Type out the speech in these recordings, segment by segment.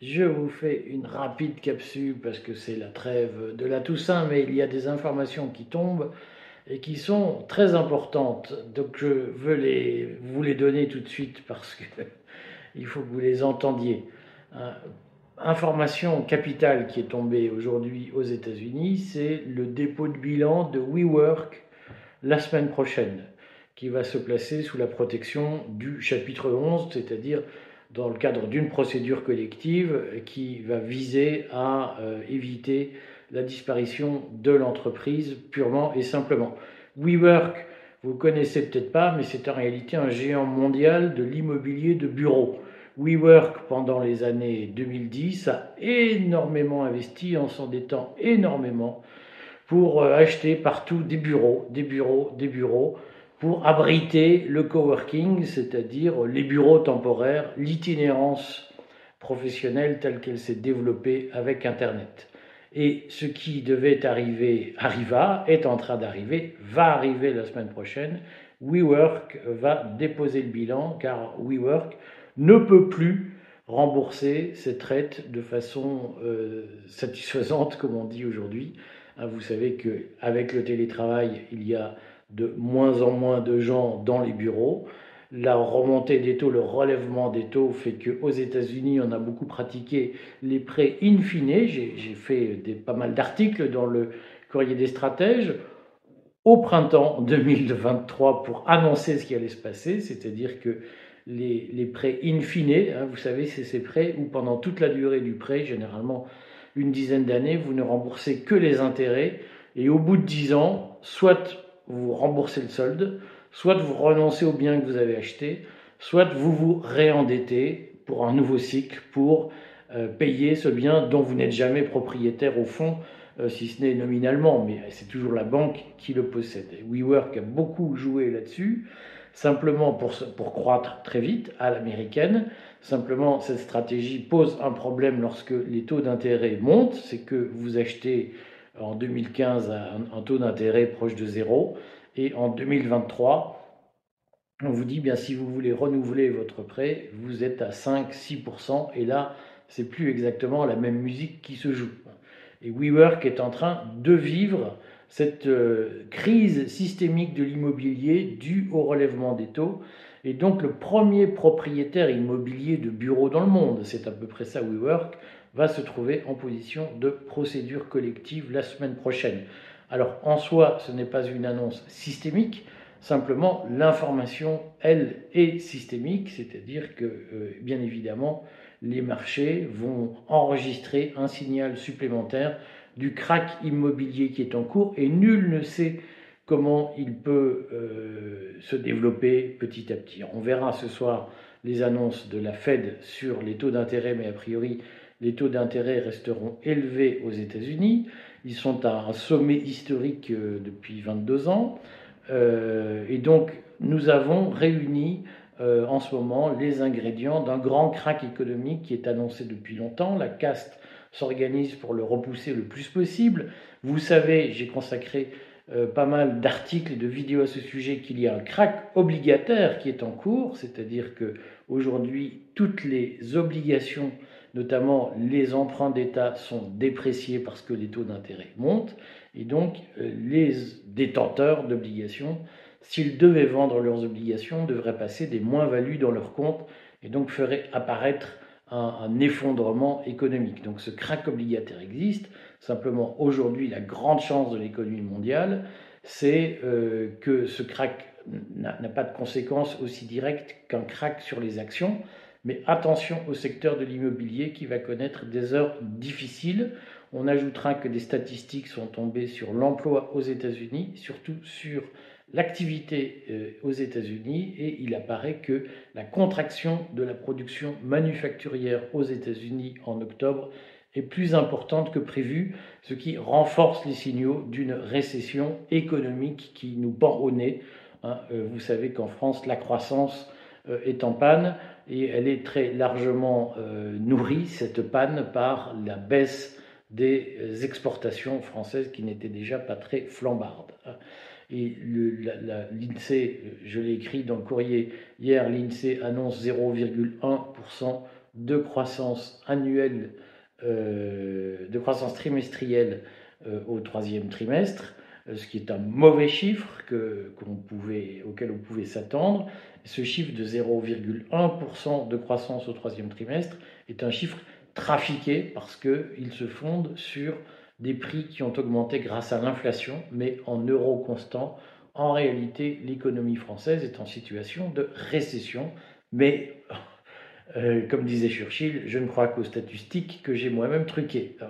Je vous fais une rapide capsule parce que c'est la trêve de la Toussaint, mais il y a des informations qui tombent et qui sont très importantes. Donc je veux les, vous les donner tout de suite parce qu'il faut que vous les entendiez. Euh, information capitale qui est tombée aujourd'hui aux États-Unis, c'est le dépôt de bilan de WeWork la semaine prochaine, qui va se placer sous la protection du chapitre 11, c'est-à-dire dans le cadre d'une procédure collective qui va viser à euh, éviter la disparition de l'entreprise purement et simplement. WeWork, vous connaissez peut-être pas, mais c'est en réalité un géant mondial de l'immobilier de bureaux. WeWork, pendant les années 2010, a énormément investi en s'endettant énormément pour euh, acheter partout des bureaux, des bureaux, des bureaux, pour abriter le coworking, c'est-à-dire les bureaux temporaires, l'itinérance professionnelle telle qu'elle s'est développée avec Internet. Et ce qui devait arriver arriva, est en train d'arriver, va arriver la semaine prochaine. WeWork va déposer le bilan car WeWork ne peut plus rembourser ses traites de façon euh, satisfaisante, comme on dit aujourd'hui. Hein, vous savez qu'avec le télétravail, il y a de moins en moins de gens dans les bureaux. La remontée des taux, le relèvement des taux fait qu'aux États-Unis, on a beaucoup pratiqué les prêts in fine. J'ai fait des, pas mal d'articles dans le courrier des stratèges au printemps 2023 pour annoncer ce qui allait se passer, c'est-à-dire que les, prêts in fine, hein, vous savez, c'est ces prêts où pendant toute la durée du prêt, généralement une dizaine d'années, vous ne remboursez que les intérêts et au bout de dix ans, soit vous remboursez le solde, soit vous renoncez au bien que vous avez acheté, soit vous vous réendettez pour un nouveau cycle pour euh, payer ce bien dont vous n'êtes jamais propriétaire au fond, euh, si ce n'est nominalement, mais c'est toujours la banque qui le possède. WeWork a beaucoup joué là-dessus, simplement pour, pour croître très vite à l'américaine. Simplement, cette stratégie pose un problème lorsque les taux d'intérêt montent, c'est que vous achetez en 2015 un, taux d'intérêt proche de zéro. Et en 2023, on vous dit, bien si vous voulez renouveler votre prêt, vous êtes à 5-6%. Et là, c'est plus exactement la même musique qui se joue. Et WeWork est en train de vivre cette euh, crise systémique de l'immobilier due au relèvement des taux. Et donc le premier propriétaire immobilier de bureaux dans le monde, c'est à peu près ça WeWork, va se trouver en position de procédure collective la semaine prochaine. Alors en soi, ce n'est pas une annonce systémique, simplement l'information, elle, est systémique, c'est-à-dire que, euh, bien évidemment, les marchés vont enregistrer un signal supplémentaire du crack immobilier qui est en cours et nul ne sait comment il peut euh, se développer petit à petit. On verra ce soir les annonces de la Fed sur les taux d'intérêt, mais a priori, les taux d'intérêt resteront élevés aux États-Unis. Ils sont à un sommet historique euh, depuis 22 ans. Euh, et donc, nous avons réuni euh, en ce moment les ingrédients d'un grand crack économique qui est annoncé depuis longtemps. La caste s'organise pour le repousser le plus possible. Vous savez, j'ai consacré pas mal d'articles et de vidéos à ce sujet qu'il y a un crack obligataire qui est en cours, c'est-à-dire que aujourd'hui toutes les obligations notamment les emprunts d'État sont dépréciés parce que les taux d'intérêt montent, et donc euh, les détenteurs d'obligations, s'ils devaient vendre leurs obligations, devraient passer des moins-values dans leurs comptes, et donc feraient apparaître un, effondrement économique. Donc ce crack obligataire existe, simplement aujourd'hui la grande chance de l'économie mondiale, c'est euh, que ce crack n'a pas de conséquences aussi directes qu'un crack sur les actions, mais attention au secteur de l'immobilier qui va connaître des heures difficiles. On ajoutera que des statistiques sont tombées sur l'emploi aux États-Unis, surtout sur l'activité euh, aux États-Unis, et il apparaît que la contraction de la production manufacturière aux États-Unis en octobre est plus importante que prévu, ce qui renforce les signaux d'une récession économique qui nous pend au nez. Hein. Euh, vous savez qu'en France, la croissance est en panne et elle est très largement euh, nourrie, cette panne, par la baisse des exportations françaises qui n'étaient déjà pas très flambardes. Et l'INSEE, je l'ai écrit dans le courrier hier, l'INSEE annonce 0,1% de croissance annuelle, euh, de croissance trimestrielle euh, au troisième trimestre, ce qui est un mauvais chiffre que, pouvait, auquel on pouvait s'attendre. Ce chiffre de 0,1% de croissance au troisième trimestre est un chiffre trafiqué parce qu'il se fonde sur des prix qui ont augmenté grâce à l'inflation, mais en euros constants. En réalité, l'économie française est en situation de récession, mais euh, comme disait Churchill, je ne crois qu'aux statistiques que j'ai moi-même truquées.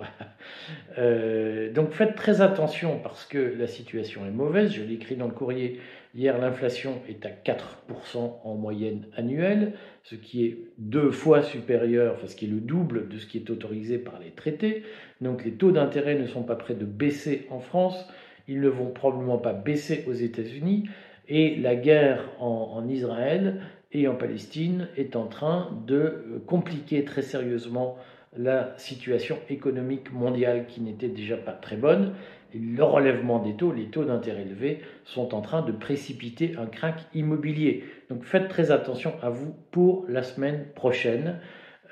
Euh, donc faites très attention parce que la situation est mauvaise. Je l'ai écrit dans le courrier. Hier, l'inflation est à 4% en moyenne annuelle, ce qui est deux fois supérieur, enfin ce qui est le double de ce qui est autorisé par les traités. Donc les taux d'intérêt ne sont pas prêts de baisser en France. Ils ne vont probablement pas baisser aux États-Unis. Et la guerre en Israël et en Palestine est en train de euh, compliquer très sérieusement la situation économique mondiale qui n'était déjà pas très bonne. Le relèvement des taux, les taux d'intérêt élevés, sont en train de précipiter un crack immobilier. Donc faites très attention à vous pour la semaine prochaine.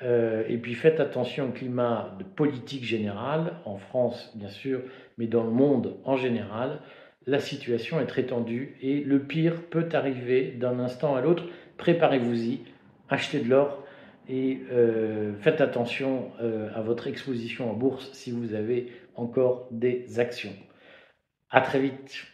Euh, et puis faites attention au climat de politique générale, en France bien sûr, mais dans le monde en général. La situation est très tendue et le pire peut arriver d'un instant à l'autre préparez-vous-y, achetez de l'or et euh, faites attention euh, à votre exposition en bourse si vous avez encore des actions. À très vite.